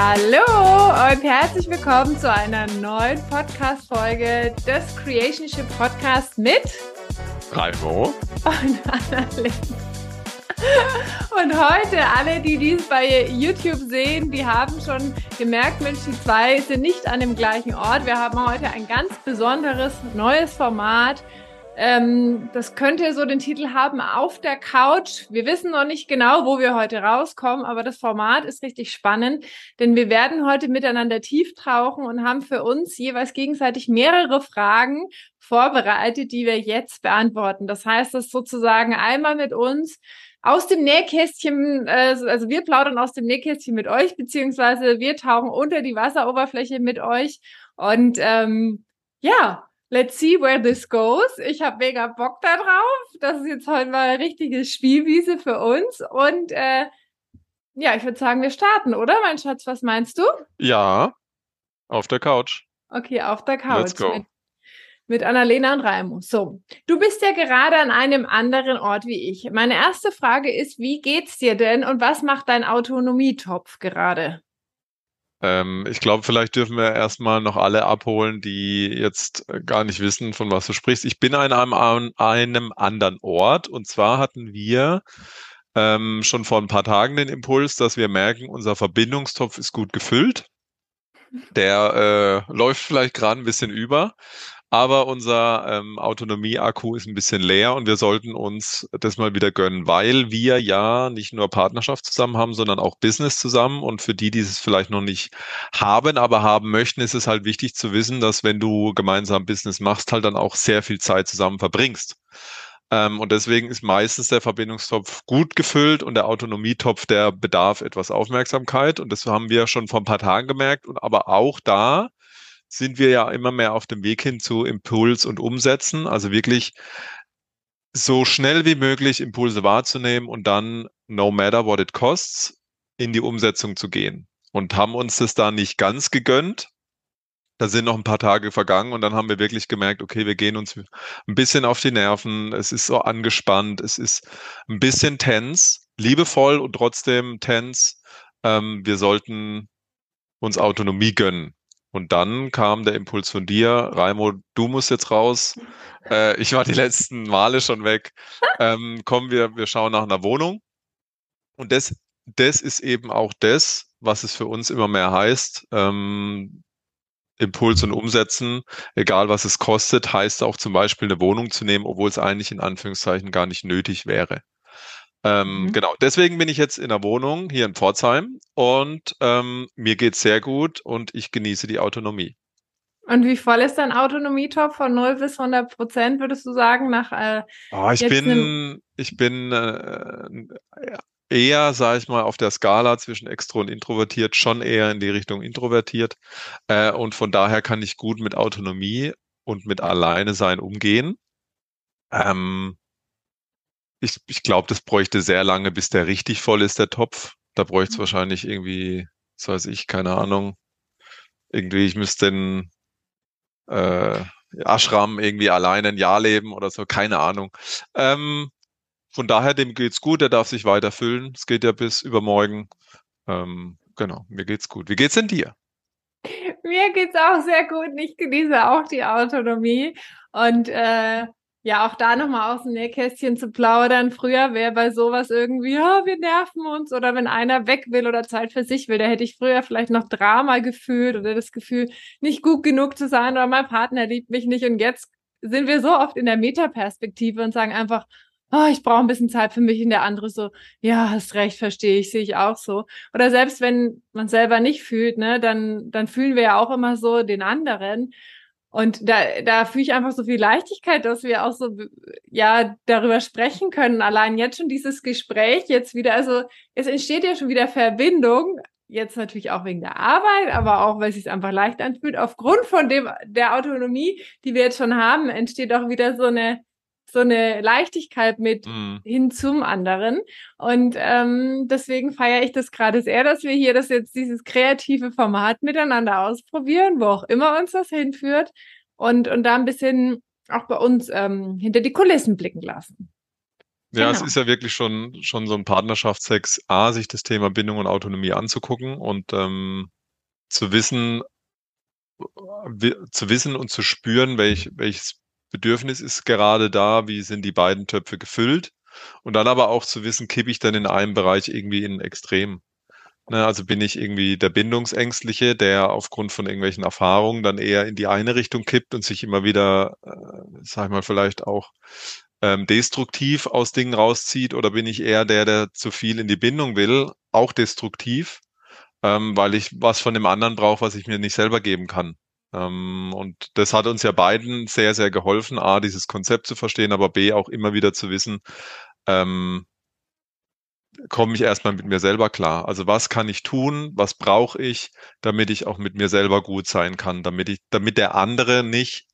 Hallo und herzlich willkommen zu einer neuen Podcast-Folge des Creationship Podcast mit Raimo und Annalena. Und heute, alle, die dies bei YouTube sehen, die haben schon gemerkt, Mensch, die zwei sind nicht an dem gleichen Ort. Wir haben heute ein ganz besonderes neues Format. Ähm, das könnte so den Titel haben, auf der Couch. Wir wissen noch nicht genau, wo wir heute rauskommen, aber das Format ist richtig spannend, denn wir werden heute miteinander tief tauchen und haben für uns jeweils gegenseitig mehrere Fragen vorbereitet, die wir jetzt beantworten. Das heißt, das sozusagen einmal mit uns aus dem Nähkästchen, äh, also wir plaudern aus dem Nähkästchen mit euch, beziehungsweise wir tauchen unter die Wasseroberfläche mit euch. Und ähm, ja, let's see where this goes. Ich habe mega Bock da drauf. Das ist jetzt heute mal eine richtige Spielwiese für uns. Und äh, ja, ich würde sagen, wir starten, oder, mein Schatz? Was meinst du? Ja, auf der Couch. Okay, auf der Couch. Let's go. Mit, mit Annalena und Raimo. So, du bist ja gerade an einem anderen Ort wie ich. Meine erste Frage ist, wie geht's dir denn und was macht dein Autonomietopf gerade? Ähm, ich glaube, vielleicht dürfen wir erstmal noch alle abholen, die jetzt äh, gar nicht wissen, von was du sprichst. Ich bin an einem, an einem anderen Ort und zwar hatten wir ähm, schon vor ein paar Tagen den Impuls, dass wir merken, unser Verbindungstopf ist gut gefüllt. Der äh, läuft vielleicht gerade ein bisschen über aber unser ähm, Autonomie-Akku ist ein bisschen leer und wir sollten uns das mal wieder gönnen, weil wir ja nicht nur Partnerschaft zusammen haben, sondern auch Business zusammen. Und für die, die es vielleicht noch nicht haben, aber haben möchten, ist es halt wichtig zu wissen, dass wenn du gemeinsam Business machst, halt dann auch sehr viel Zeit zusammen verbringst. Ähm, und deswegen ist meistens der Verbindungstopf gut gefüllt und der Autonomietopf, der bedarf etwas Aufmerksamkeit. Und das haben wir schon vor ein paar Tagen gemerkt. Und aber auch da sind wir ja immer mehr auf dem Weg hin zu Impuls und Umsetzen. Also wirklich so schnell wie möglich Impulse wahrzunehmen und dann, no matter what it costs, in die Umsetzung zu gehen. Und haben uns das da nicht ganz gegönnt. Da sind noch ein paar Tage vergangen und dann haben wir wirklich gemerkt, okay, wir gehen uns ein bisschen auf die Nerven. Es ist so angespannt. Es ist ein bisschen tens, liebevoll und trotzdem tens. Ähm, wir sollten uns Autonomie gönnen. Und dann kam der Impuls von dir, Raimo, du musst jetzt raus. Äh, ich war die letzten Male schon weg. Ähm, kommen wir, wir schauen nach einer Wohnung. Und das, das ist eben auch das, was es für uns immer mehr heißt. Ähm, Impuls und Umsetzen, egal was es kostet, heißt auch zum Beispiel eine Wohnung zu nehmen, obwohl es eigentlich in Anführungszeichen gar nicht nötig wäre. Ähm, mhm. Genau, deswegen bin ich jetzt in der Wohnung hier in Pforzheim und ähm, mir geht's sehr gut und ich genieße die Autonomie. Und wie voll ist dein Autonomietopf von 0 bis 100 Prozent, würdest du sagen, nach äh, oh, ich, bin, ich bin äh, eher, sage ich mal, auf der Skala zwischen extro und introvertiert, schon eher in die Richtung introvertiert. Äh, und von daher kann ich gut mit Autonomie und mit Alleine sein umgehen. Ähm, ich, ich glaube, das bräuchte sehr lange, bis der richtig voll ist, der Topf. Da bräuchte es mhm. wahrscheinlich irgendwie, so weiß ich, keine Ahnung. Irgendwie, ich müsste den äh, Ashram irgendwie alleine ein Jahr leben oder so, keine Ahnung. Ähm, von daher, dem geht's gut, der darf sich weiter füllen. Es geht ja bis übermorgen. Ähm, genau, mir geht's gut. Wie geht's denn dir? Mir geht's auch sehr gut. Ich genieße auch die Autonomie und äh, ja, auch da nochmal aus dem Nähkästchen zu plaudern. Früher wäre bei sowas irgendwie, ja, wir nerven uns oder wenn einer weg will oder Zeit für sich will, da hätte ich früher vielleicht noch Drama gefühlt oder das Gefühl, nicht gut genug zu sein oder mein Partner liebt mich nicht. Und jetzt sind wir so oft in der Metaperspektive und sagen einfach, oh, ich brauche ein bisschen Zeit für mich und der andere so, ja, hast recht, verstehe ich, sehe ich auch so. Oder selbst wenn man selber nicht fühlt, ne, dann, dann fühlen wir ja auch immer so den anderen. Und da, da fühle ich einfach so viel Leichtigkeit, dass wir auch so, ja, darüber sprechen können. Allein jetzt schon dieses Gespräch, jetzt wieder, also es entsteht ja schon wieder Verbindung. Jetzt natürlich auch wegen der Arbeit, aber auch, weil es sich einfach leicht anfühlt. Aufgrund von dem, der Autonomie, die wir jetzt schon haben, entsteht auch wieder so eine, so eine Leichtigkeit mit mhm. hin zum anderen. Und ähm, deswegen feiere ich das gerade sehr, dass wir hier das jetzt dieses kreative Format miteinander ausprobieren, wo auch immer uns das hinführt und, und da ein bisschen auch bei uns ähm, hinter die Kulissen blicken lassen. Ja, genau. es ist ja wirklich schon, schon so ein Partnerschaftssex, A, sich das Thema Bindung und Autonomie anzugucken und ähm, zu wissen, zu wissen und zu spüren, welch, welches Bedürfnis ist gerade da, wie sind die beiden Töpfe gefüllt und dann aber auch zu wissen, kippe ich dann in einem Bereich irgendwie in Extrem. Ne, also bin ich irgendwie der Bindungsängstliche, der aufgrund von irgendwelchen Erfahrungen dann eher in die eine Richtung kippt und sich immer wieder, äh, sag ich mal, vielleicht auch ähm, destruktiv aus Dingen rauszieht oder bin ich eher der, der zu viel in die Bindung will, auch destruktiv, ähm, weil ich was von dem anderen brauche, was ich mir nicht selber geben kann. Ähm, und das hat uns ja beiden sehr, sehr geholfen, A, dieses Konzept zu verstehen, aber B, auch immer wieder zu wissen, ähm, komme ich erstmal mit mir selber klar. Also was kann ich tun, was brauche ich, damit ich auch mit mir selber gut sein kann, damit ich, damit der andere nicht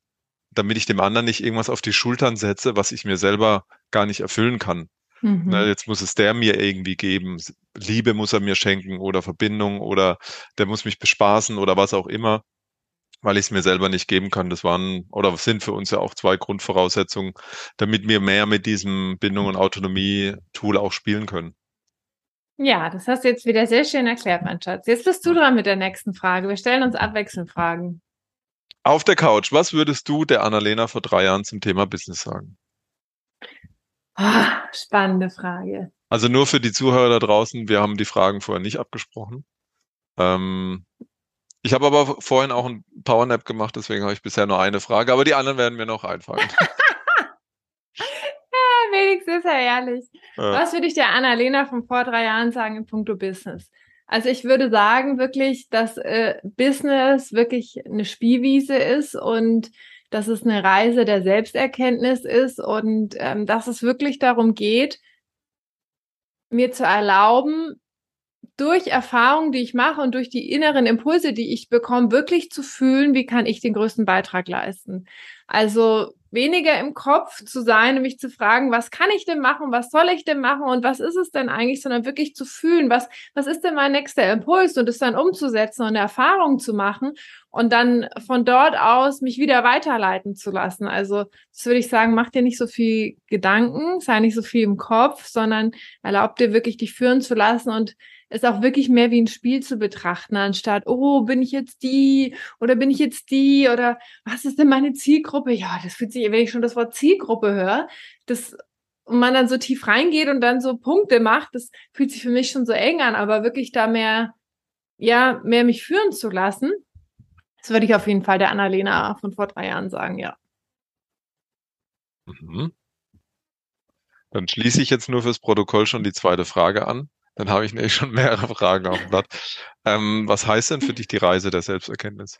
damit ich dem anderen nicht irgendwas auf die Schultern setze, was ich mir selber gar nicht erfüllen kann. Mhm. Na, jetzt muss es der mir irgendwie geben. Liebe muss er mir schenken oder Verbindung oder der muss mich bespaßen oder was auch immer, weil ich es mir selber nicht geben kann. Das waren oder sind für uns ja auch zwei Grundvoraussetzungen, damit wir mehr mit diesem Bindung und Autonomie-Tool auch spielen können. Ja, das hast du jetzt wieder sehr schön erklärt, mein Schatz. Jetzt bist du dran mit der nächsten Frage. Wir stellen uns abwechselnd Fragen. Auf der Couch, was würdest du der Annalena vor drei Jahren zum Thema Business sagen? Oh, spannende Frage. Also nur für die Zuhörer da draußen, wir haben die Fragen vorher nicht abgesprochen. Ähm, ich habe aber vorhin auch ein Powernap gemacht, deswegen habe ich bisher nur eine Frage, aber die anderen werden mir noch einfallen. ja, wenigstens ist er ehrlich. Ja. Was würde ich der Annalena von vor drei Jahren sagen in puncto Business? Also ich würde sagen wirklich, dass äh, Business wirklich eine Spielwiese ist und dass es eine Reise der Selbsterkenntnis ist und ähm, dass es wirklich darum geht, mir zu erlauben, durch Erfahrungen, die ich mache und durch die inneren Impulse, die ich bekomme, wirklich zu fühlen, wie kann ich den größten Beitrag leisten. Also weniger im Kopf zu sein und mich zu fragen, was kann ich denn machen, was soll ich denn machen und was ist es denn eigentlich, sondern wirklich zu fühlen, was, was ist denn mein nächster Impuls und es dann umzusetzen und eine Erfahrung zu machen und dann von dort aus mich wieder weiterleiten zu lassen. Also das würde ich sagen, mach dir nicht so viel Gedanken, sei nicht so viel im Kopf, sondern erlaub dir wirklich dich führen zu lassen und es auch wirklich mehr wie ein Spiel zu betrachten, anstatt, oh, bin ich jetzt die oder bin ich jetzt die oder was ist denn meine Zielgruppe? Ja, das fühlt sich, wenn ich schon das Wort Zielgruppe höre, das und man dann so tief reingeht und dann so Punkte macht, das fühlt sich für mich schon so eng an, aber wirklich da mehr, ja, mehr mich führen zu lassen, das würde ich auf jeden Fall der Annalena von vor drei Jahren sagen, ja. Mhm. Dann schließe ich jetzt nur fürs Protokoll schon die zweite Frage an. Dann habe ich nämlich schon mehrere Fragen auf dem Blatt. Ähm, was heißt denn für dich die Reise der Selbsterkenntnis?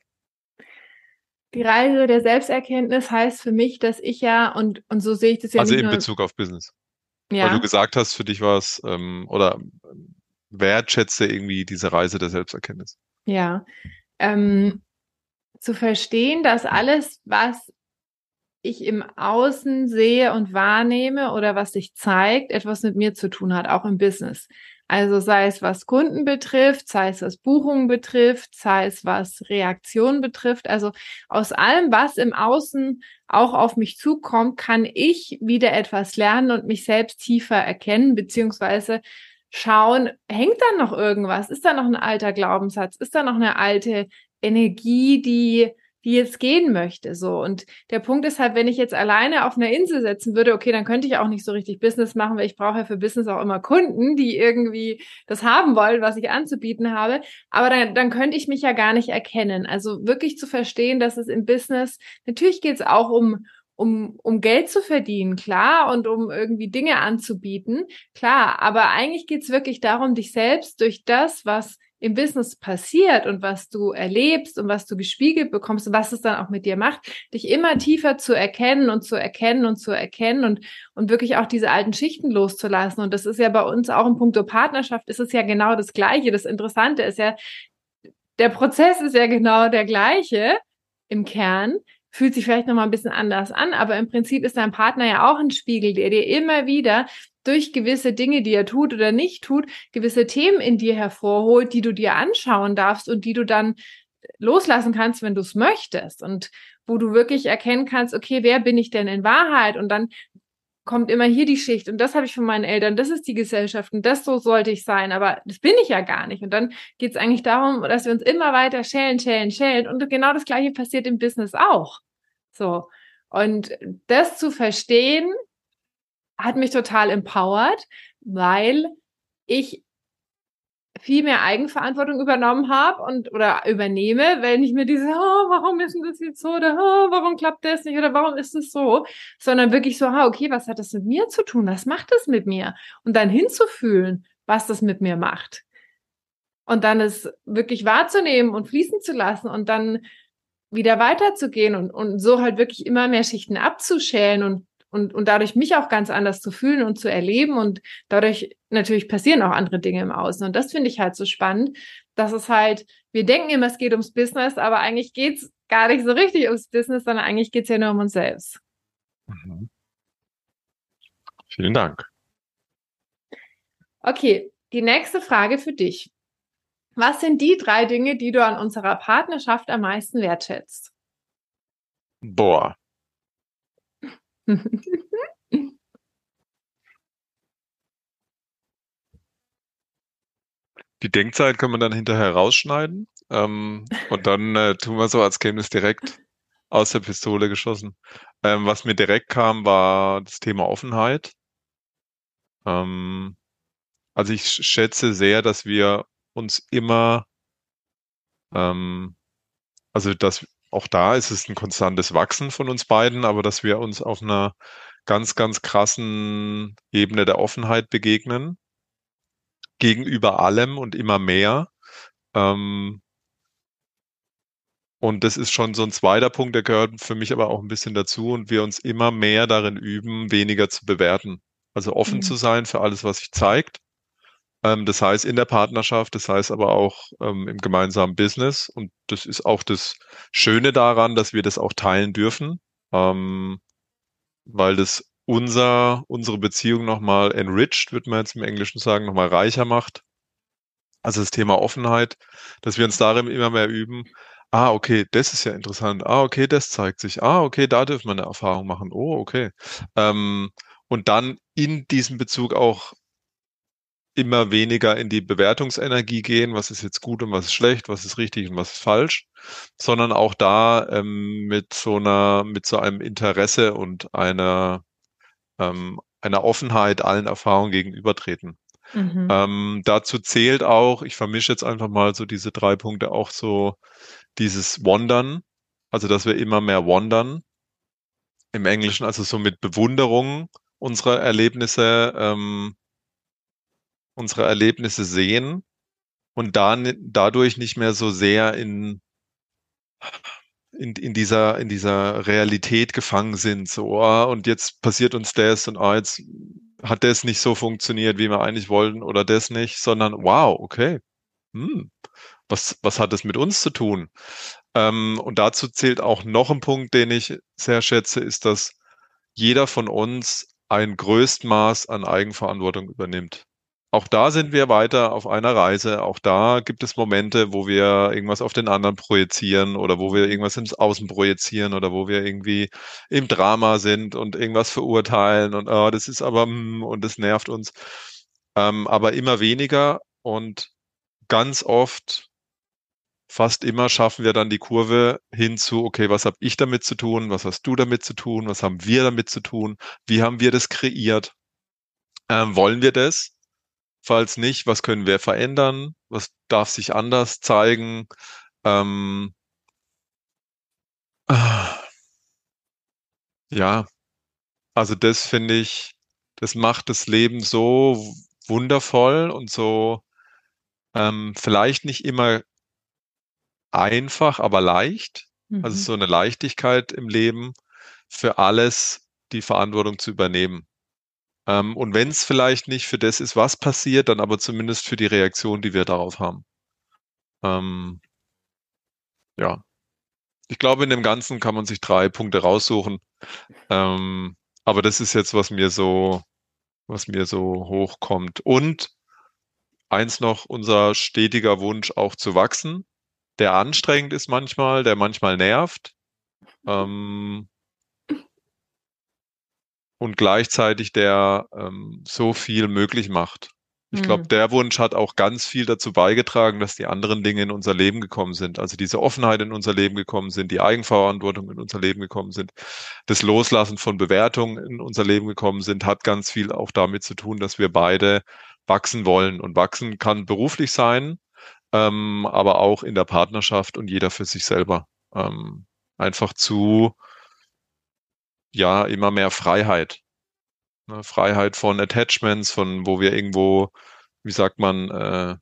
Die Reise der Selbsterkenntnis heißt für mich, dass ich ja, und, und so sehe ich das ja Also in Bezug auf Business. Ja. Weil du gesagt hast, für dich war es, ähm, oder wertschätze irgendwie diese Reise der Selbsterkenntnis. Ja. Ähm, zu verstehen, dass alles, was ich im Außen sehe und wahrnehme oder was sich zeigt, etwas mit mir zu tun hat, auch im Business. Also sei es was Kunden betrifft, sei es was Buchungen betrifft, sei es was Reaktionen betrifft. Also aus allem, was im Außen auch auf mich zukommt, kann ich wieder etwas lernen und mich selbst tiefer erkennen, beziehungsweise schauen, hängt da noch irgendwas? Ist da noch ein alter Glaubenssatz? Ist da noch eine alte Energie, die die jetzt gehen möchte. So. Und der Punkt ist halt, wenn ich jetzt alleine auf einer Insel setzen würde, okay, dann könnte ich auch nicht so richtig Business machen, weil ich brauche ja für Business auch immer Kunden, die irgendwie das haben wollen, was ich anzubieten habe. Aber dann, dann könnte ich mich ja gar nicht erkennen. Also wirklich zu verstehen, dass es im Business, natürlich geht es auch um, um, um Geld zu verdienen, klar, und um irgendwie Dinge anzubieten, klar. Aber eigentlich geht es wirklich darum, dich selbst durch das, was im Business passiert und was du erlebst und was du gespiegelt bekommst und was es dann auch mit dir macht, dich immer tiefer zu erkennen und zu erkennen und zu erkennen und, und wirklich auch diese alten Schichten loszulassen. Und das ist ja bei uns auch im Punkto Partnerschaft ist es ja genau das Gleiche. Das Interessante ist ja, der Prozess ist ja genau der gleiche im Kern fühlt sich vielleicht nochmal ein bisschen anders an, aber im Prinzip ist dein Partner ja auch ein Spiegel, der dir immer wieder durch gewisse Dinge, die er tut oder nicht tut, gewisse Themen in dir hervorholt, die du dir anschauen darfst und die du dann loslassen kannst, wenn du es möchtest und wo du wirklich erkennen kannst, okay, wer bin ich denn in Wahrheit? Und dann kommt immer hier die Schicht und das habe ich von meinen Eltern, das ist die Gesellschaft und das so sollte ich sein, aber das bin ich ja gar nicht. Und dann geht es eigentlich darum, dass wir uns immer weiter schälen, schälen, schälen und genau das gleiche passiert im Business auch. So. Und das zu verstehen, hat mich total empowert, weil ich viel mehr Eigenverantwortung übernommen habe und oder übernehme, wenn ich mir diese, oh, warum ist denn das jetzt so oder oh, warum klappt das nicht oder warum ist es so, sondern wirklich so, ah, okay, was hat das mit mir zu tun? Was macht das mit mir? Und dann hinzufühlen, was das mit mir macht. Und dann es wirklich wahrzunehmen und fließen zu lassen und dann wieder weiterzugehen und, und so halt wirklich immer mehr Schichten abzuschälen und und, und dadurch mich auch ganz anders zu fühlen und zu erleben. Und dadurch natürlich passieren auch andere Dinge im Außen. Und das finde ich halt so spannend, dass es halt, wir denken immer, es geht ums Business, aber eigentlich geht es gar nicht so richtig ums Business, sondern eigentlich geht es ja nur um uns selbst. Mhm. Vielen Dank. Okay, die nächste Frage für dich. Was sind die drei Dinge, die du an unserer Partnerschaft am meisten wertschätzt? Boah, Die Denkzeit können wir dann hinterher rausschneiden ähm, und dann äh, tun wir so, als käme es direkt aus der Pistole geschossen. Ähm, was mir direkt kam, war das Thema Offenheit. Ähm, also ich schätze sehr, dass wir uns immer, ähm, also dass auch da ist es ein konstantes Wachsen von uns beiden, aber dass wir uns auf einer ganz, ganz krassen Ebene der Offenheit begegnen, gegenüber allem und immer mehr. Ähm, und das ist schon so ein zweiter Punkt, der gehört für mich aber auch ein bisschen dazu und wir uns immer mehr darin üben, weniger zu bewerten. Also offen mhm. zu sein für alles, was sich zeigt ähm, das heißt in der Partnerschaft, das heißt aber auch ähm, im gemeinsamen Business. Und das ist auch das Schöne daran, dass wir das auch teilen dürfen, ähm, weil das unser, unsere Beziehung nochmal enriched, wird man jetzt im Englischen sagen, nochmal reicher macht. Also das Thema Offenheit, dass wir uns darin immer mehr üben. Ah, okay, das ist ja interessant. Ah, okay, das zeigt sich. Ah, okay, da dürfen wir eine Erfahrung machen. Oh, okay. Ähm, und dann in diesem Bezug auch immer weniger in die Bewertungsenergie gehen, was ist jetzt gut und was ist schlecht, was ist richtig und was ist falsch, sondern auch da ähm, mit so einer, mit so einem Interesse und einer, ähm, einer Offenheit allen Erfahrungen gegenübertreten. Mhm. Ähm, dazu zählt auch, ich vermische jetzt einfach mal so diese drei Punkte auch so dieses Wandern, also dass wir immer mehr wandern im Englischen, also so mit Bewunderung unserer Erlebnisse ähm, unsere Erlebnisse sehen und dann dadurch nicht mehr so sehr in, in, in dieser, in dieser Realität gefangen sind. So, oh, und jetzt passiert uns das und oh, jetzt hat das nicht so funktioniert, wie wir eigentlich wollten oder das nicht, sondern wow, okay. Hm, was, was hat das mit uns zu tun? Ähm, und dazu zählt auch noch ein Punkt, den ich sehr schätze, ist, dass jeder von uns ein Größtmaß an Eigenverantwortung übernimmt. Auch da sind wir weiter auf einer Reise. Auch da gibt es Momente, wo wir irgendwas auf den anderen projizieren oder wo wir irgendwas ins Außen projizieren oder wo wir irgendwie im Drama sind und irgendwas verurteilen und oh, das ist aber mm, und das nervt uns. Ähm, aber immer weniger und ganz oft, fast immer schaffen wir dann die Kurve hinzu, okay, was habe ich damit zu tun? Was hast du damit zu tun? Was haben wir damit zu tun? Wie haben wir das kreiert? Ähm, wollen wir das? Falls nicht, was können wir verändern? Was darf sich anders zeigen? Ähm, ja, also das finde ich, das macht das Leben so wundervoll und so ähm, vielleicht nicht immer einfach, aber leicht. Also mhm. Also so eine Leichtigkeit im Leben für alles die Verantwortung zu übernehmen. Ähm, und wenn es vielleicht nicht für das ist, was passiert, dann aber zumindest für die Reaktion, die wir darauf haben. Ähm, ja. Ich glaube, in dem Ganzen kann man sich drei Punkte raussuchen. Ähm, aber das ist jetzt, was mir so, was mir so hochkommt. Und eins noch, unser stetiger Wunsch auch zu wachsen, der anstrengend ist manchmal, der manchmal nervt. Ähm, und gleichzeitig der ähm, so viel möglich macht. Ich glaube, Hm. der Wunsch hat auch ganz viel dazu beigetragen, dass die anderen Dinge in unser Leben gekommen sind. Also diese Offenheit in unser Leben gekommen sind, die Eigenverantwortung in unser Leben gekommen sind, das Loslassen von Bewertungen in unser Leben gekommen sind, hat ganz viel auch damit zu tun, dass wir beide wachsen wollen. Und wachsen kann beruflich sein, ähm, aber auch in der Partnerschaft und jeder für sich selber. Ähm, einfach zu, ja, immer mehr Freiheit. Ne? Freiheit von Attachments, von wo wir irgendwo, wie sagt man, äh,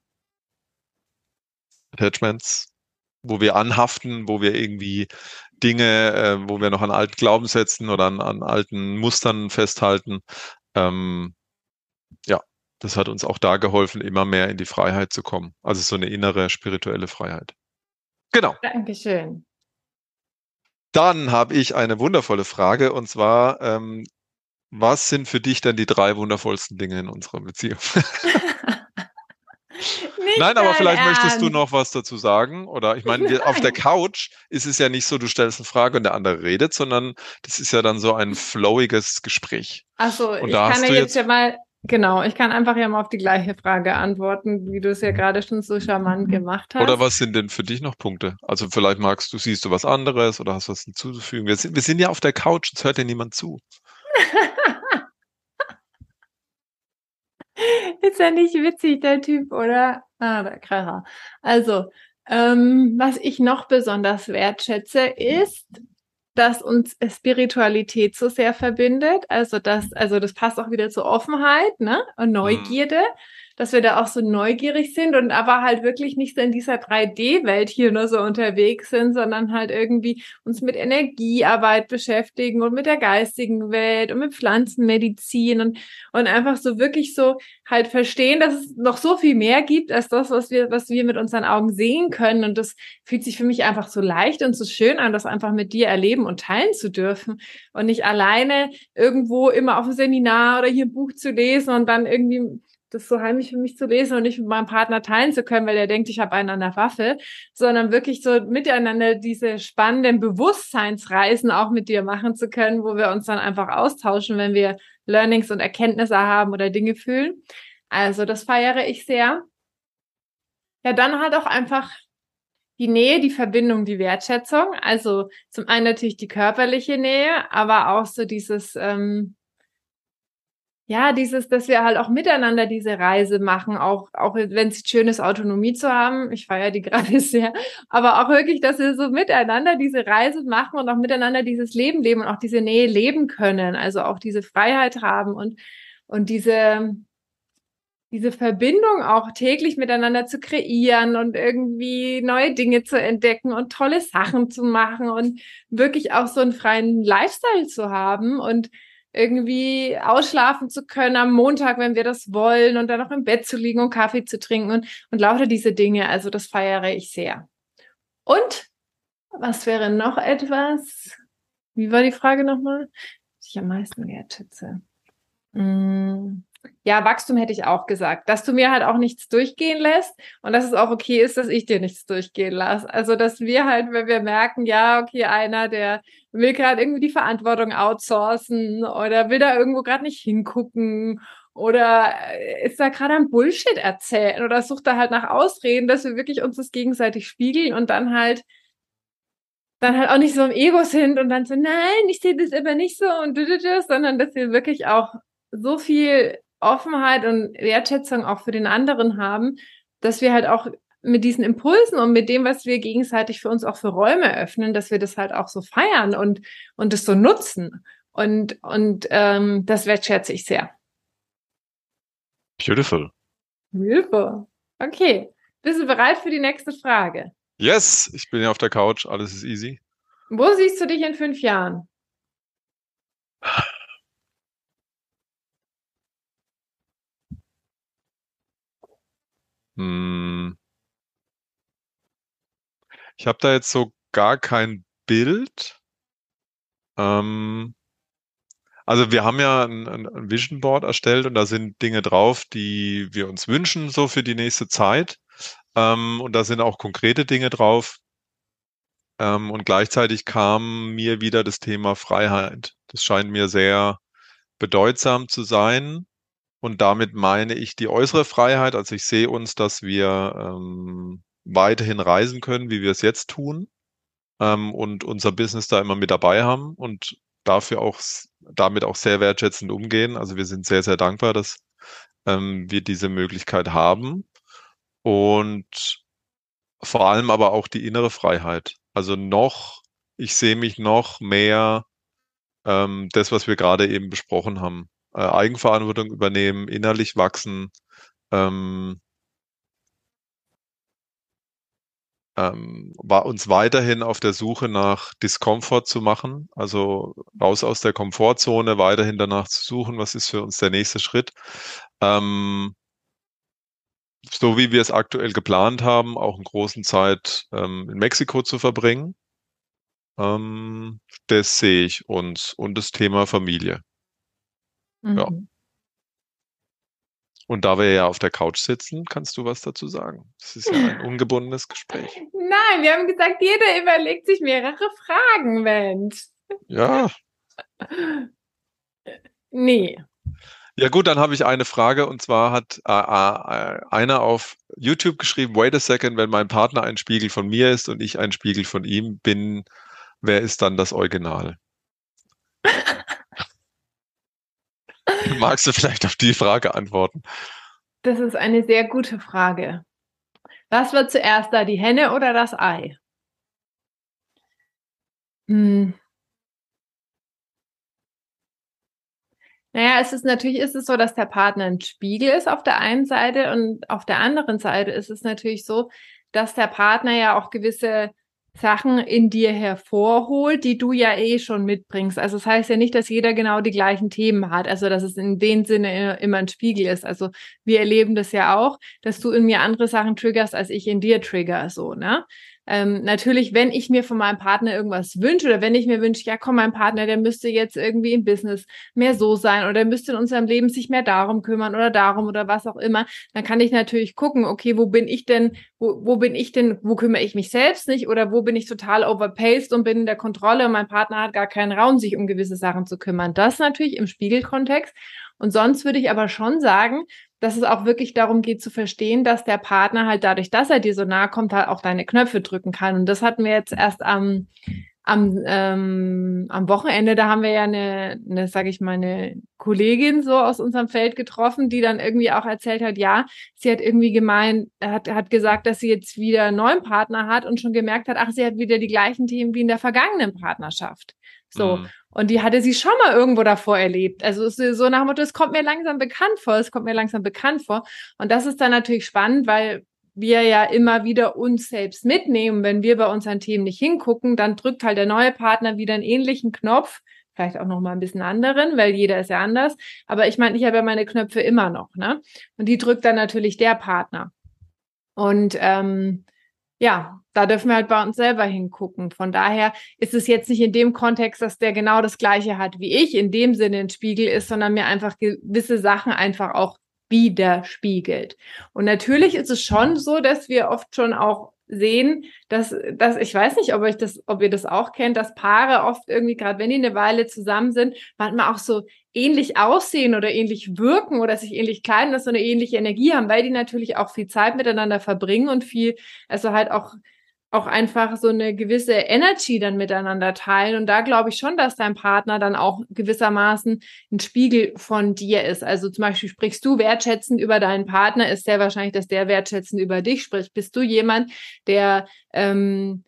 Attachments, wo wir anhaften, wo wir irgendwie Dinge, äh, wo wir noch an alten Glaubenssätzen oder an, an alten Mustern festhalten. Ähm, ja, das hat uns auch da geholfen, immer mehr in die Freiheit zu kommen. Also so eine innere spirituelle Freiheit. Genau. Dankeschön. Dann habe ich eine wundervolle Frage und zwar, ähm, was sind für dich denn die drei wundervollsten Dinge in unserer Beziehung? Nein, aber vielleicht möchtest du Ernst. noch was dazu sagen. Oder ich meine, wir- auf der Nein. Couch ist es ja nicht so, du stellst eine Frage und der andere redet, sondern das ist ja dann so ein flowiges Gespräch. Achso, ich kann ja jetzt jetzt- ja mal, genau, ich kann einfach ja mal auf die gleiche Frage antworten, wie du es ja gerade schon so charmant gemacht hast. Oder was sind denn für dich noch Punkte? Also vielleicht magst du, siehst du was anderes oder hast was hinzuzufügen. Wir sind, wir sind ja auf der Couch, es hört ja niemand zu. Ist ja nicht witzig, der Typ, oder? Ah, der Kracher. Also, ähm, was ich noch besonders wertschätze, ist, dass uns Spiritualität so sehr verbindet. Also das, also das passt auch wieder zur Offenheit, ne? Und Neugierde, dass wir da auch so neugierig sind und aber halt wirklich nicht so in dieser 3D-Welt hier nur so unterwegs sind, sondern halt irgendwie uns mit Energiearbeit beschäftigen und mit der geistigen Welt und mit Pflanzenmedizin und, und einfach so wirklich so halt verstehen, dass es noch so viel mehr gibt als das, was wir, was wir mit unseren Augen sehen können. Und das fühlt sich für mich einfach so leicht und so schön an, das einfach mit dir erleben und teilen zu dürfen und nicht alleine irgendwo immer auf ein Seminar oder hier ein Buch zu lesen und dann irgendwie das so heimlich für mich zu lesen und nicht mit meinem Partner teilen zu können, weil er denkt, ich habe einen an der Waffe, sondern wirklich so miteinander diese spannenden Bewusstseinsreisen auch mit dir machen zu können, wo wir uns dann einfach austauschen, wenn wir Learnings und Erkenntnisse haben oder Dinge fühlen. Also das feiere ich sehr. Ja, dann halt auch einfach die Nähe, die Verbindung, die Wertschätzung. Also zum einen natürlich die körperliche Nähe, aber auch so dieses, ähm, ja, dieses, dass wir halt auch miteinander diese Reise machen, auch, auch wenn es schön ist, Autonomie zu haben. Ich feiere die gerade sehr, aber auch wirklich, dass wir so miteinander diese Reise machen und auch miteinander dieses Leben leben und auch diese Nähe leben können. Also auch diese Freiheit haben und, und diese, diese Verbindung auch täglich miteinander zu kreieren und irgendwie neue Dinge zu entdecken und tolle Sachen zu machen und wirklich auch so einen freien Lifestyle zu haben und irgendwie ausschlafen zu können am Montag, wenn wir das wollen und dann noch im Bett zu liegen und Kaffee zu trinken und, und lauter diese Dinge. Also das feiere ich sehr. Und was wäre noch etwas? Wie war die Frage nochmal? Was ich am meisten wertschätze. Mm. Ja, Wachstum hätte ich auch gesagt, dass du mir halt auch nichts durchgehen lässt und dass es auch okay ist, dass ich dir nichts durchgehen lasse. Also, dass wir halt, wenn wir merken, ja, okay, einer, der will gerade irgendwie die Verantwortung outsourcen oder will da irgendwo gerade nicht hingucken oder ist da gerade am Bullshit erzählen oder sucht da halt nach Ausreden, dass wir wirklich uns das gegenseitig spiegeln und dann halt dann halt auch nicht so im Ego sind und dann so, nein, ich sehe das aber nicht so und du, du, du, sondern dass wir wirklich auch so viel Offenheit und Wertschätzung auch für den anderen haben, dass wir halt auch mit diesen Impulsen und mit dem, was wir gegenseitig für uns auch für Räume öffnen, dass wir das halt auch so feiern und und das so nutzen und und ähm, das wertschätze ich sehr. Beautiful. Hilfe. Okay, bist du bereit für die nächste Frage? Yes, ich bin ja auf der Couch, alles ist easy. Wo siehst du dich in fünf Jahren? Hm. Ich habe da jetzt so gar kein Bild. Ähm, also wir haben ja ein, ein Vision Board erstellt und da sind Dinge drauf, die wir uns wünschen, so für die nächste Zeit. Ähm, und da sind auch konkrete Dinge drauf. Ähm, und gleichzeitig kam mir wieder das Thema Freiheit. Das scheint mir sehr bedeutsam zu sein. Und damit meine ich die äußere Freiheit. Also ich sehe uns, dass wir ähm, weiterhin reisen können, wie wir es jetzt tun. Ähm, und unser Business da immer mit dabei haben und dafür auch damit auch sehr wertschätzend umgehen. Also wir sind sehr, sehr dankbar, dass ähm, wir diese Möglichkeit haben. Und vor allem aber auch die innere Freiheit. Also noch, ich sehe mich noch mehr ähm, das, was wir gerade eben besprochen haben. Äh, Eigenverantwortung übernehmen, innerlich wachsen, ähm, ähm, uns weiterhin auf der Suche nach Discomfort zu machen, also raus aus der Komfortzone, weiterhin danach zu suchen, was ist für uns der nächste Schritt. Ähm, so wie wir es aktuell geplant haben, auch einen großen Zeit ähm, in Mexiko zu verbringen. Ähm, das sehe ich uns und das Thema Familie. Mhm. Ja. Und da wir ja auf der Couch sitzen, kannst du was dazu sagen? Das ist ja ein ungebundenes Gespräch. Nein, wir haben gesagt, jeder überlegt sich mehrere Fragen, Mensch. Ja. Nee. Ja gut, dann habe ich eine Frage und zwar hat äh, äh, einer auf YouTube geschrieben, wait a second, wenn mein Partner ein Spiegel von mir ist und ich ein Spiegel von ihm bin, wer ist dann das Original? Magst du vielleicht auf die Frage antworten? Das ist eine sehr gute Frage. Was wird zuerst da, die Henne oder das Ei? Hm. Naja, es ist natürlich ist es so, dass der Partner ein Spiegel ist auf der einen Seite und auf der anderen Seite ist es natürlich so, dass der Partner ja auch gewisse Sachen in dir hervorholt, die du ja eh schon mitbringst. Also das heißt ja nicht, dass jeder genau die gleichen Themen hat, also dass es in dem Sinne immer ein Spiegel ist. Also wir erleben das ja auch, dass du in mir andere Sachen triggerst, als ich in dir trigger, so, ne? Ähm, natürlich, wenn ich mir von meinem Partner irgendwas wünsche oder wenn ich mir wünsche, ja komm, mein Partner, der müsste jetzt irgendwie im Business mehr so sein oder müsste in unserem Leben sich mehr darum kümmern oder darum oder was auch immer, dann kann ich natürlich gucken, okay, wo bin ich denn, wo, wo bin ich denn, wo kümmere ich mich selbst nicht oder wo bin ich total overpaced und bin in der Kontrolle und mein Partner hat gar keinen Raum, sich um gewisse Sachen zu kümmern. Das natürlich im Spiegelkontext. Und sonst würde ich aber schon sagen, dass es auch wirklich darum geht zu verstehen, dass der Partner halt dadurch, dass er dir so nahe kommt, halt auch deine Knöpfe drücken kann. Und das hatten wir jetzt erst am, am, ähm, am Wochenende, da haben wir ja eine, eine sage ich mal, eine Kollegin so aus unserem Feld getroffen, die dann irgendwie auch erzählt hat, ja, sie hat irgendwie gemeint, hat, hat gesagt, dass sie jetzt wieder einen neuen Partner hat und schon gemerkt hat, ach, sie hat wieder die gleichen Themen wie in der vergangenen Partnerschaft. So. Mhm. Und die hatte sie schon mal irgendwo davor erlebt. Also so nach dem Motto, es kommt mir langsam bekannt vor, es kommt mir langsam bekannt vor. Und das ist dann natürlich spannend, weil wir ja immer wieder uns selbst mitnehmen. Wenn wir bei unseren Themen nicht hingucken, dann drückt halt der neue Partner wieder einen ähnlichen Knopf, vielleicht auch noch mal ein bisschen anderen, weil jeder ist ja anders. Aber ich meine, ich habe ja meine Knöpfe immer noch, ne? Und die drückt dann natürlich der Partner. Und ähm, ja, da dürfen wir halt bei uns selber hingucken. Von daher ist es jetzt nicht in dem Kontext, dass der genau das Gleiche hat wie ich, in dem Sinne ein Spiegel ist, sondern mir einfach gewisse Sachen einfach auch widerspiegelt. Und natürlich ist es schon so, dass wir oft schon auch sehen, dass, dass ich weiß nicht, ob euch das, ob ihr das auch kennt, dass Paare oft irgendwie, gerade wenn die eine Weile zusammen sind, manchmal auch so ähnlich aussehen oder ähnlich wirken oder sich ähnlich kleiden, dass so eine ähnliche Energie haben, weil die natürlich auch viel Zeit miteinander verbringen und viel, also halt auch auch einfach so eine gewisse Energy dann miteinander teilen. Und da glaube ich schon, dass dein Partner dann auch gewissermaßen ein Spiegel von dir ist. Also zum Beispiel sprichst du wertschätzend über deinen Partner, ist sehr wahrscheinlich, dass der wertschätzend über dich spricht. Bist du jemand, der ähm,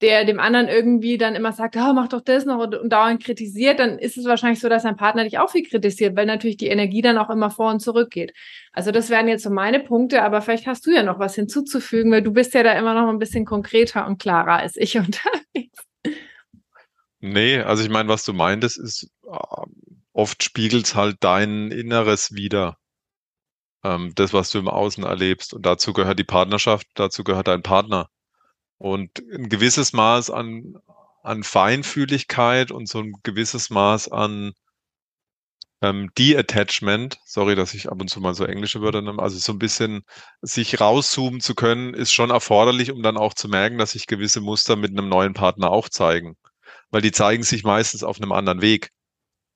der dem anderen irgendwie dann immer sagt, oh, mach doch das noch und, und dauernd kritisiert, dann ist es wahrscheinlich so, dass dein Partner dich auch viel kritisiert, weil natürlich die Energie dann auch immer vor und zurück geht. Also das wären jetzt so meine Punkte, aber vielleicht hast du ja noch was hinzuzufügen, weil du bist ja da immer noch ein bisschen konkreter und klarer als ich unterwegs. Nee, also ich meine, was du meintest, ist, äh, oft spiegelt halt dein Inneres wieder. Ähm, das, was du im Außen erlebst. Und dazu gehört die Partnerschaft, dazu gehört dein Partner. Und ein gewisses Maß an, an Feinfühligkeit und so ein gewisses Maß an ähm, De-Attachment, sorry, dass ich ab und zu mal so englische Wörter nehme, also so ein bisschen sich rauszoomen zu können, ist schon erforderlich, um dann auch zu merken, dass sich gewisse Muster mit einem neuen Partner auch zeigen. Weil die zeigen sich meistens auf einem anderen Weg.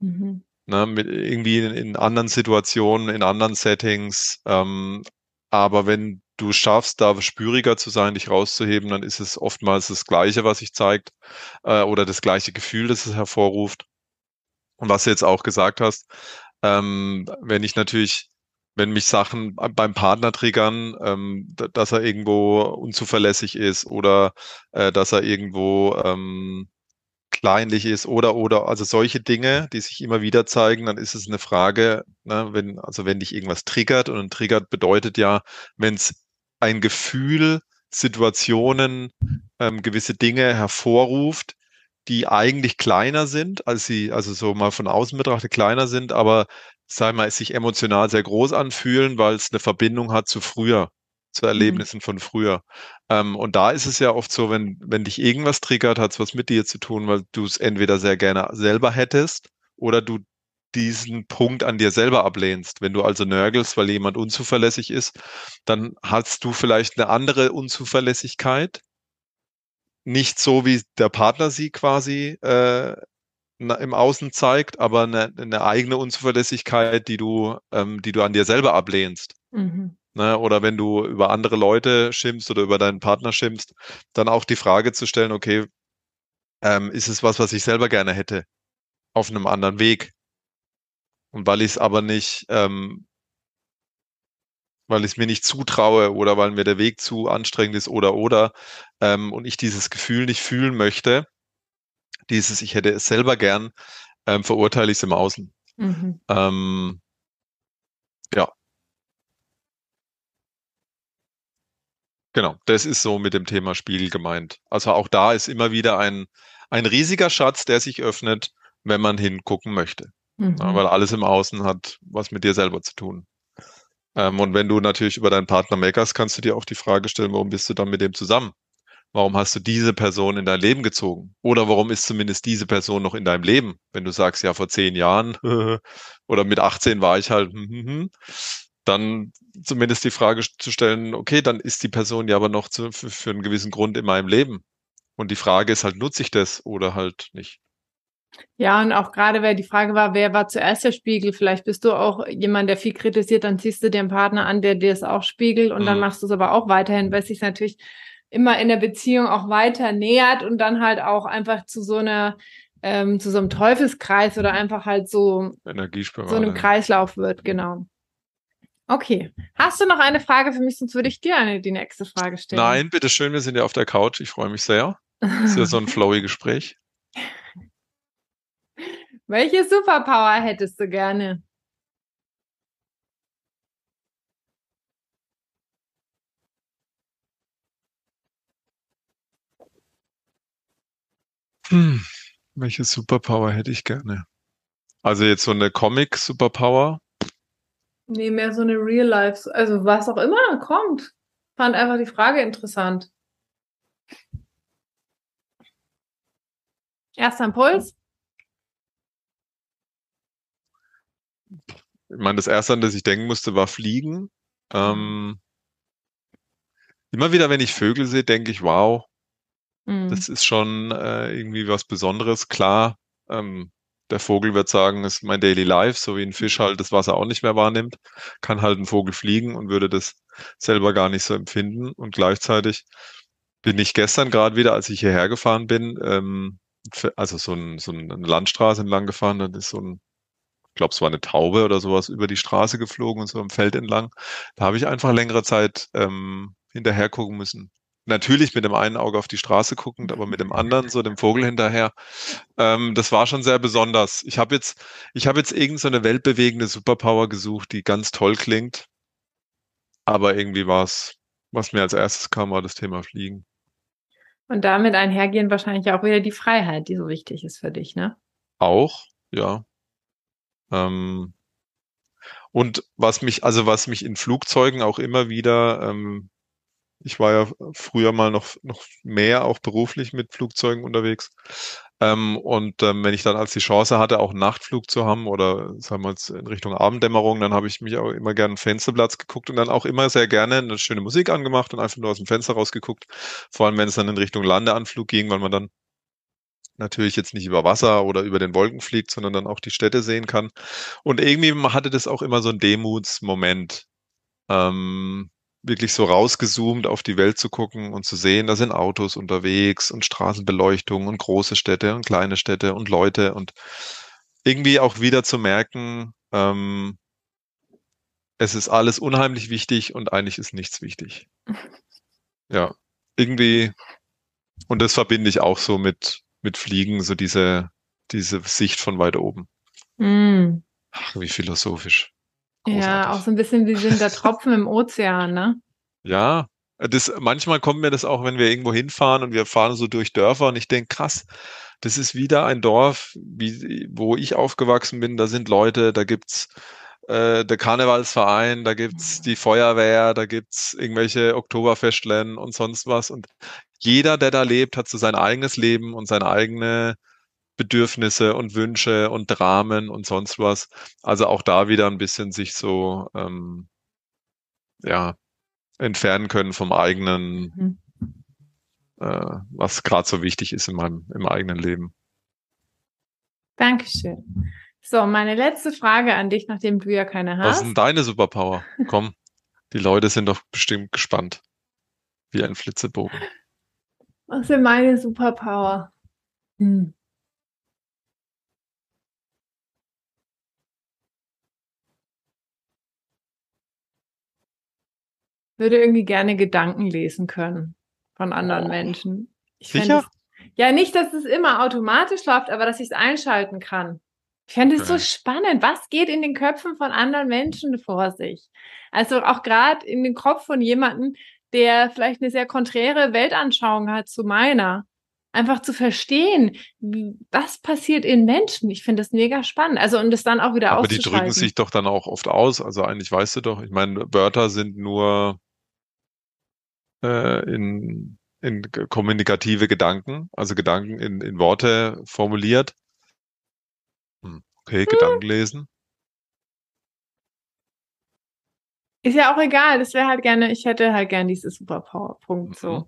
Mhm. ne, mit irgendwie in, in anderen Situationen, in anderen Settings. Ähm, aber wenn du schaffst, da spüriger zu sein, dich rauszuheben, dann ist es oftmals das Gleiche, was sich zeigt, äh, oder das gleiche Gefühl, das es hervorruft. Und was du jetzt auch gesagt hast, ähm, wenn ich natürlich, wenn mich Sachen beim Partner triggern, ähm, dass er irgendwo unzuverlässig ist oder äh, dass er irgendwo ähm, kleinlich ist oder oder also solche Dinge, die sich immer wieder zeigen, dann ist es eine Frage, ne, wenn also wenn dich irgendwas triggert und ein triggert bedeutet ja, wenn es ein Gefühl, Situationen, ähm, gewisse Dinge hervorruft, die eigentlich kleiner sind, als sie, also so mal von außen betrachtet kleiner sind, aber sagen wir mal, sich emotional sehr groß anfühlen, weil es eine Verbindung hat zu früher, zu mhm. Erlebnissen mhm. von früher. Ähm, und da ist es ja oft so, wenn, wenn dich irgendwas triggert, hat es was mit dir zu tun, weil du es entweder sehr gerne selber hättest oder du diesen Punkt an dir selber ablehnst. Wenn du also nörgelst, weil jemand unzuverlässig ist, dann hast du vielleicht eine andere Unzuverlässigkeit. Nicht so, wie der Partner sie quasi äh, im Außen zeigt, aber eine, eine eigene Unzuverlässigkeit, die du, ähm, die du an dir selber ablehnst. Mhm. Ne, oder wenn du über andere Leute schimpfst oder über deinen Partner schimpfst, dann auch die Frage zu stellen, okay, ähm, ist es was, was ich selber gerne hätte? Auf einem anderen Weg. Und weil ich es aber nicht, ähm, weil ich es mir nicht zutraue oder weil mir der Weg zu anstrengend ist oder oder ähm, und ich dieses Gefühl nicht fühlen möchte, dieses ich hätte es selber gern, ähm, verurteile ich es im Außen. Mhm. Ähm, ja. Genau, das ist so mit dem Thema Spiegel gemeint. Also auch da ist immer wieder ein, ein riesiger Schatz, der sich öffnet, wenn man hingucken möchte. Mhm. Weil alles im Außen hat was mit dir selber zu tun. Ähm, und wenn du natürlich über deinen Partner meckerst, kannst du dir auch die Frage stellen, warum bist du dann mit dem zusammen? Warum hast du diese Person in dein Leben gezogen? Oder warum ist zumindest diese Person noch in deinem Leben? Wenn du sagst, ja, vor zehn Jahren oder mit 18 war ich halt, hm, hm, hm, dann zumindest die Frage zu stellen, okay, dann ist die Person ja aber noch zu, für, für einen gewissen Grund in meinem Leben. Und die Frage ist halt, nutze ich das oder halt nicht? Ja, und auch gerade, weil die Frage war, wer war zuerst der Spiegel? Vielleicht bist du auch jemand, der viel kritisiert, dann ziehst du den Partner an, der dir es auch spiegelt und mhm. dann machst du es aber auch weiterhin, weil es sich natürlich immer in der Beziehung auch weiter nähert und dann halt auch einfach zu so einer ähm, zu so einem Teufelskreis oder einfach halt so so einem Kreislauf wird, genau. Okay. Hast du noch eine Frage für mich, sonst würde ich dir eine, die nächste Frage stellen. Nein, bitteschön, wir sind ja auf der Couch. Ich freue mich sehr. Das ist ja so ein flowy Gespräch. Welche Superpower hättest du gerne? Hm, welche Superpower hätte ich gerne? Also jetzt so eine Comic-Superpower? Nee, mehr so eine Real-Life, also was auch immer kommt. Fand einfach die Frage interessant. Erster Impuls? Ich meine, das erste, an das ich denken musste, war Fliegen. Ähm, immer wieder, wenn ich Vögel sehe, denke ich, wow, Mhm. Das ist schon äh, irgendwie was Besonderes. Klar, ähm, der Vogel wird sagen, es ist mein Daily Life, so wie ein Fisch halt das Wasser auch nicht mehr wahrnimmt, kann halt ein Vogel fliegen und würde das selber gar nicht so empfinden. Und gleichzeitig bin ich gestern gerade wieder, als ich hierher gefahren bin, ähm, also so, ein, so eine Landstraße entlang gefahren, dann ist so ein, ich glaube, es war eine Taube oder sowas über die Straße geflogen und so am Feld entlang. Da habe ich einfach längere Zeit ähm, hinterher gucken müssen natürlich mit dem einen Auge auf die Straße guckend, aber mit dem anderen so dem Vogel hinterher. Ähm, das war schon sehr besonders. Ich habe jetzt, ich habe jetzt irgendeine so weltbewegende Superpower gesucht, die ganz toll klingt. Aber irgendwie war es, was mir als erstes kam, war das Thema Fliegen. Und damit einhergehen wahrscheinlich auch wieder die Freiheit, die so wichtig ist für dich, ne? Auch, ja. Ähm, und was mich, also was mich in Flugzeugen auch immer wieder ähm, ich war ja früher mal noch, noch mehr auch beruflich mit Flugzeugen unterwegs. Ähm, und ähm, wenn ich dann als die Chance hatte, auch einen Nachtflug zu haben oder sagen wir jetzt in Richtung Abenddämmerung, dann habe ich mich auch immer gerne Fensterplatz geguckt und dann auch immer sehr gerne eine schöne Musik angemacht und einfach nur aus dem Fenster rausgeguckt. Vor allem, wenn es dann in Richtung Landeanflug ging, weil man dann natürlich jetzt nicht über Wasser oder über den Wolken fliegt, sondern dann auch die Städte sehen kann. Und irgendwie hatte das auch immer so einen Demutsmoment. Ähm, wirklich so rausgezoomt auf die Welt zu gucken und zu sehen, da sind Autos unterwegs und Straßenbeleuchtung und große Städte und kleine Städte und Leute und irgendwie auch wieder zu merken, ähm, es ist alles unheimlich wichtig und eigentlich ist nichts wichtig. Ja, irgendwie, und das verbinde ich auch so mit, mit Fliegen, so diese, diese Sicht von weit oben. Mm. Ach, wie philosophisch. Großartig. Ja, auch so ein bisschen wie sind da Tropfen im Ozean, ne? Ja, das, manchmal kommt mir das auch, wenn wir irgendwo hinfahren und wir fahren so durch Dörfer und ich denke, krass, das ist wieder ein Dorf, wie, wo ich aufgewachsen bin, da sind Leute, da gibt's äh, der Karnevalsverein, da gibt's die Feuerwehr, da gibt's irgendwelche Oktoberfestlennen und sonst was. Und jeder, der da lebt, hat so sein eigenes Leben und seine eigene Bedürfnisse und Wünsche und Dramen und sonst was. Also auch da wieder ein bisschen sich so ähm, ja entfernen können vom eigenen, mhm. äh, was gerade so wichtig ist in meinem im eigenen Leben. Dankeschön. So, meine letzte Frage an dich, nachdem du ja keine hast. Was ist denn deine Superpower? Komm, die Leute sind doch bestimmt gespannt. Wie ein Flitzebogen. Was ist meine Superpower? Hm. würde irgendwie gerne Gedanken lesen können von anderen oh. Menschen. Ich Sicher? Es, ja, nicht, dass es immer automatisch läuft, aber dass ich es einschalten kann. Ich fände es so spannend. Was geht in den Köpfen von anderen Menschen vor sich? Also auch gerade in den Kopf von jemandem, der vielleicht eine sehr konträre Weltanschauung hat zu meiner. Einfach zu verstehen, was passiert in Menschen. Ich finde das mega spannend. Also und das dann auch wieder Aber die drücken sich doch dann auch oft aus. Also eigentlich weißt du doch, ich meine, Wörter sind nur äh, in, in kommunikative Gedanken, also Gedanken in, in Worte formuliert. Hm, okay. Gedanken lesen. Ist ja auch egal, das wäre halt gerne, ich hätte halt gerne diese Superpower-Punkt so. Mhm.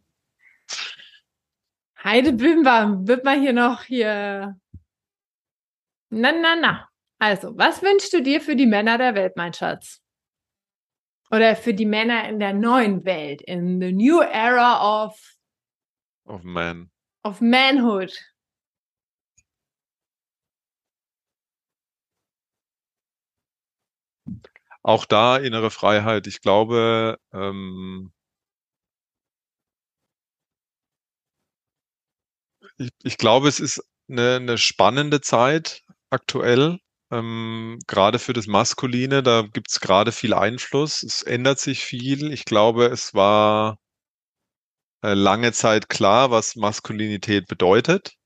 Heide Bimbam, wird mal hier noch hier. Na, na, na. Also, was wünschst du dir für die Männer der Welt, mein Schatz? Oder für die Männer in der neuen Welt, in the new era of of man. Of manhood. Auch da innere Freiheit. Ich glaube, ähm, ich, ich glaube, es ist eine, eine spannende Zeit aktuell ähm, gerade für das Maskuline, da gibt es gerade viel Einfluss. Es ändert sich viel. Ich glaube, es war äh, lange Zeit klar, was Maskulinität bedeutet.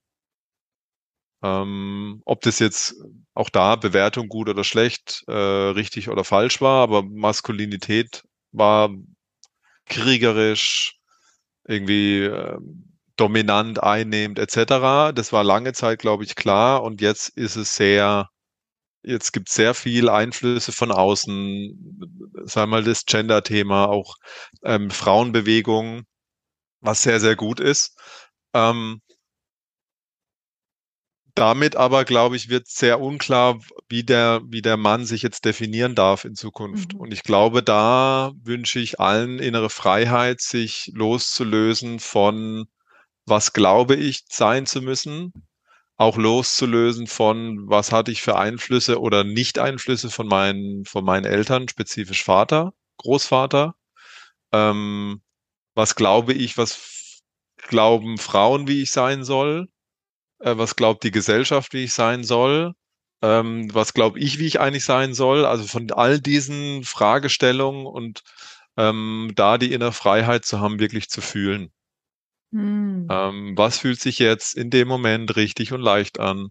Ähm, ob das jetzt auch da Bewertung gut oder schlecht, äh, richtig oder falsch war, aber Maskulinität war kriegerisch, irgendwie äh, dominant einnehmend etc. Das war lange Zeit, glaube ich, klar und jetzt ist es sehr Jetzt gibt es sehr viel Einflüsse von außen, sagen wir mal das Gender-Thema, auch ähm, Frauenbewegung, was sehr, sehr gut ist. Ähm, damit aber, glaube ich, wird sehr unklar, wie der, wie der Mann sich jetzt definieren darf in Zukunft. Mhm. Und ich glaube, da wünsche ich allen innere Freiheit, sich loszulösen von, was glaube ich sein zu müssen, auch loszulösen von, was hatte ich für Einflüsse oder Nicht-Einflüsse von meinen, von meinen Eltern, spezifisch Vater, Großvater. Ähm, was glaube ich, was glauben Frauen, wie ich sein soll? Äh, was glaubt die Gesellschaft, wie ich sein soll? Ähm, was glaube ich, wie ich eigentlich sein soll? Also von all diesen Fragestellungen und ähm, da die innere Freiheit zu haben, wirklich zu fühlen. Hm. Ähm, was fühlt sich jetzt in dem Moment richtig und leicht an?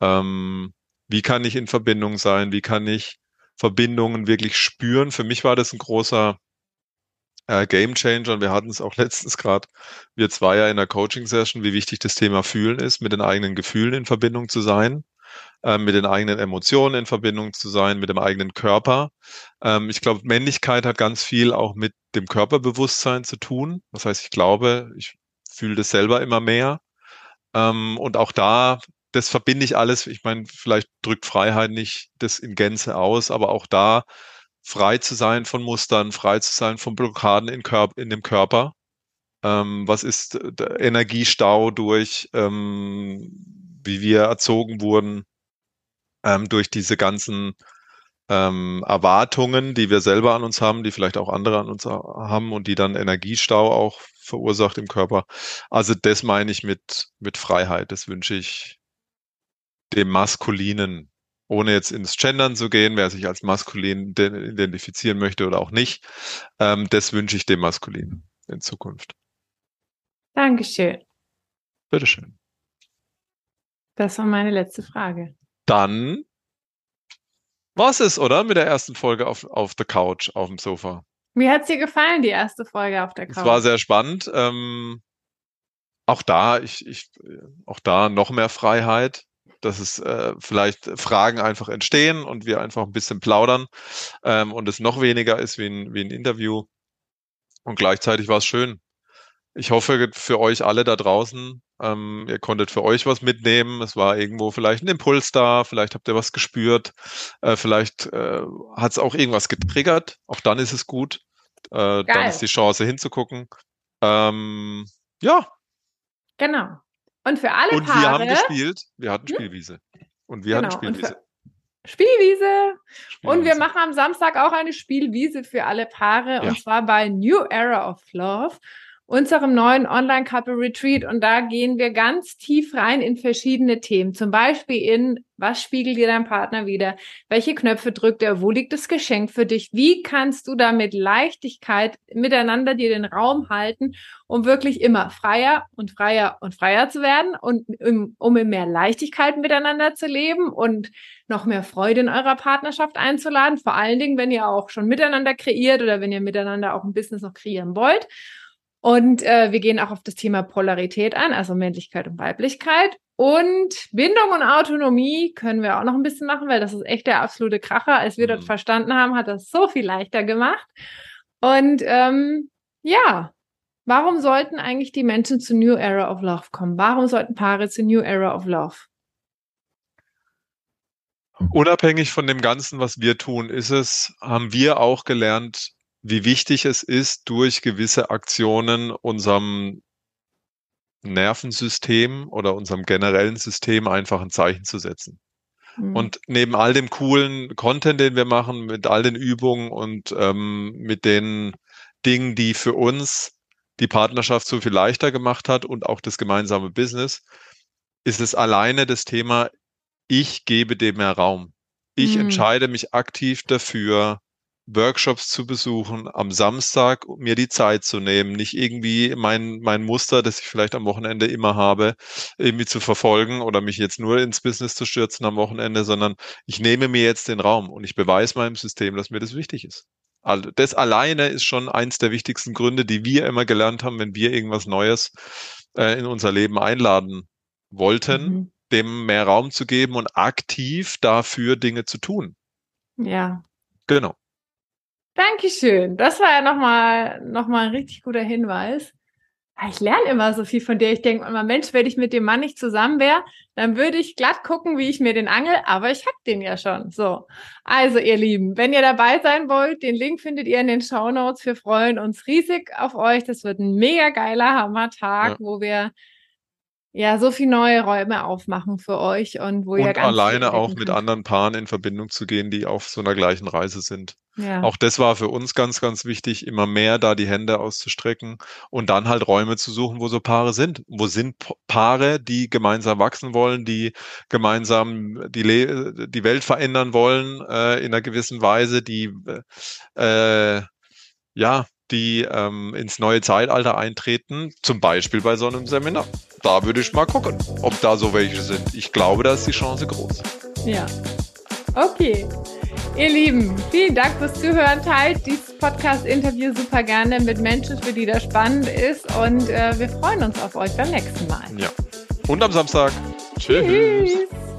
Ähm, wie kann ich in Verbindung sein? Wie kann ich Verbindungen wirklich spüren? Für mich war das ein großer äh, Game Changer und wir hatten es auch letztens gerade, wir zwei ja in der Coaching-Session, wie wichtig das Thema Fühlen ist, mit den eigenen Gefühlen in Verbindung zu sein, äh, mit den eigenen Emotionen in Verbindung zu sein, mit dem eigenen Körper. Ähm, ich glaube, Männlichkeit hat ganz viel auch mit dem Körperbewusstsein zu tun. Das heißt, ich glaube, ich fühle das selber immer mehr. Ähm, und auch da, das verbinde ich alles. Ich meine, vielleicht drückt Freiheit nicht das in Gänze aus, aber auch da frei zu sein von Mustern, frei zu sein von Blockaden in, Körp in dem Körper. Ähm, was ist der Energiestau durch, ähm, wie wir erzogen wurden, ähm, durch diese ganzen ähm, Erwartungen, die wir selber an uns haben, die vielleicht auch andere an uns haben und die dann Energiestau auch verursacht im Körper. Also das meine ich mit, mit Freiheit. Das wünsche ich dem Maskulinen, ohne jetzt ins Gendern zu gehen, wer sich als maskulin identifizieren möchte oder auch nicht. Ähm, das wünsche ich dem Maskulinen in Zukunft. Dankeschön. Bitteschön. Das war meine letzte Frage. Dann was ist, oder? Mit der ersten Folge auf, auf der Couch, auf dem Sofa. Wie hat es dir gefallen, die erste Folge auf der Couch? Es war sehr spannend. Ähm, auch da, ich, ich, auch da noch mehr Freiheit, dass es äh, vielleicht Fragen einfach entstehen und wir einfach ein bisschen plaudern ähm, und es noch weniger ist wie ein, wie ein Interview. Und gleichzeitig war es schön. Ich hoffe für euch alle da draußen, ähm, ihr konntet für euch was mitnehmen. Es war irgendwo vielleicht ein Impuls da, vielleicht habt ihr was gespürt, äh, vielleicht äh, hat es auch irgendwas getriggert. Auch dann ist es gut. Äh, dann ist die Chance hinzugucken. Ähm, ja. Genau. Und für alle Und Paare. wir haben gespielt. Wir hatten hm? Spielwiese. Und wir genau. hatten Spielwiese. Spielwiese. Spielwiese. Und wir machen am Samstag auch eine Spielwiese für alle Paare. Ja. Und zwar bei New Era of Love unserem neuen Online-Couple-Retreat. Und da gehen wir ganz tief rein in verschiedene Themen. Zum Beispiel in, was spiegelt dir dein Partner wieder? Welche Knöpfe drückt er? Wo liegt das Geschenk für dich? Wie kannst du da mit Leichtigkeit miteinander dir den Raum halten, um wirklich immer freier und freier und freier zu werden und um in mehr Leichtigkeit miteinander zu leben und noch mehr Freude in eurer Partnerschaft einzuladen? Vor allen Dingen, wenn ihr auch schon miteinander kreiert oder wenn ihr miteinander auch ein Business noch kreieren wollt. Und äh, wir gehen auch auf das Thema Polarität an, also Männlichkeit und Weiblichkeit. Und Bindung und Autonomie können wir auch noch ein bisschen machen, weil das ist echt der absolute Kracher. Als wir mhm. dort verstanden haben, hat das so viel leichter gemacht. Und ähm, ja, warum sollten eigentlich die Menschen zu New Era of Love kommen? Warum sollten Paare zu New Era of Love? Unabhängig von dem Ganzen, was wir tun, ist es, haben wir auch gelernt, wie wichtig es ist, durch gewisse Aktionen unserem Nervensystem oder unserem generellen System einfach ein Zeichen zu setzen. Mhm. Und neben all dem coolen Content, den wir machen, mit all den Übungen und ähm, mit den Dingen, die für uns die Partnerschaft so viel leichter gemacht hat und auch das gemeinsame Business, ist es alleine das Thema, ich gebe dem mehr Raum. Ich mhm. entscheide mich aktiv dafür, Workshops zu besuchen, am Samstag mir die Zeit zu nehmen, nicht irgendwie mein, mein Muster, das ich vielleicht am Wochenende immer habe, irgendwie zu verfolgen oder mich jetzt nur ins Business zu stürzen am Wochenende, sondern ich nehme mir jetzt den Raum und ich beweise meinem System, dass mir das wichtig ist. Also das alleine ist schon eins der wichtigsten Gründe, die wir immer gelernt haben, wenn wir irgendwas Neues äh, in unser Leben einladen wollten, mhm. dem mehr Raum zu geben und aktiv dafür Dinge zu tun. Ja. Genau. Dankeschön. Das war ja nochmal noch mal ein richtig guter Hinweis. Ich lerne immer so viel von dir. Ich denke immer, Mensch, wenn ich mit dem Mann nicht zusammen wäre, dann würde ich glatt gucken, wie ich mir den angel, aber ich hab den ja schon. So. Also, ihr Lieben, wenn ihr dabei sein wollt, den Link findet ihr in den Show Notes. Wir freuen uns riesig auf euch. Das wird ein mega geiler Hammertag, ja. wo wir ja so viele neue Räume aufmachen für euch und wo und ihr ganz alleine auch mit anderen Paaren in Verbindung zu gehen, die auf so einer gleichen Reise sind. Ja. Auch das war für uns ganz, ganz wichtig, immer mehr da die Hände auszustrecken und dann halt Räume zu suchen, wo so Paare sind. Wo sind Paare, die gemeinsam wachsen wollen, die gemeinsam die, Le die Welt verändern wollen äh, in einer gewissen Weise, die äh, ja, die ähm, ins neue Zeitalter eintreten, zum Beispiel bei so einem Seminar. Da würde ich mal gucken, ob da so welche sind. Ich glaube, da ist die Chance groß. Ja. Okay. Ihr Lieben, vielen Dank fürs Zuhören. Teilt dieses Podcast-Interview super gerne mit Menschen, für die das spannend ist. Und äh, wir freuen uns auf euch beim nächsten Mal. Ja. Und am Samstag. Tschüss. Tschüss.